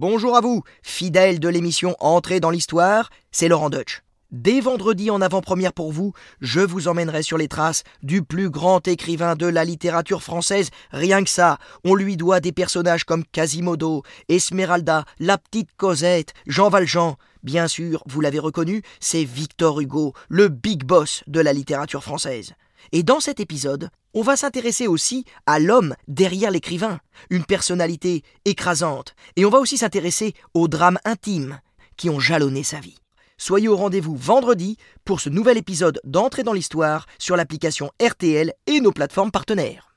Bonjour à vous, fidèles de l'émission Entrée dans l'Histoire, c'est Laurent Deutsch. Dès vendredi en avant-première pour vous, je vous emmènerai sur les traces du plus grand écrivain de la littérature française. Rien que ça, on lui doit des personnages comme Quasimodo, Esmeralda, la petite Cosette, Jean Valjean. Bien sûr, vous l'avez reconnu, c'est Victor Hugo, le big boss de la littérature française. Et dans cet épisode, on va s'intéresser aussi à l'homme derrière l'écrivain, une personnalité écrasante, et on va aussi s'intéresser aux drames intimes qui ont jalonné sa vie. Soyez au rendez-vous vendredi pour ce nouvel épisode d'Entrée dans l'Histoire sur l'application RTL et nos plateformes partenaires.